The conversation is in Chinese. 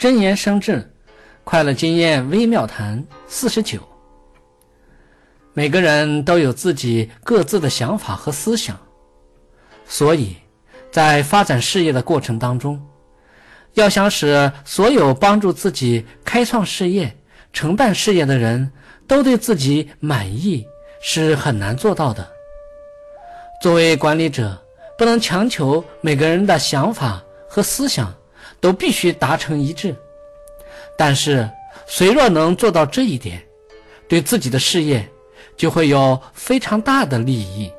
真言生智，快乐经验微妙谈四十九。每个人都有自己各自的想法和思想，所以，在发展事业的过程当中，要想使所有帮助自己开创事业、承办事业的人都对自己满意，是很难做到的。作为管理者，不能强求每个人的想法和思想都必须达成一致。但是，谁若能做到这一点，对自己的事业就会有非常大的利益。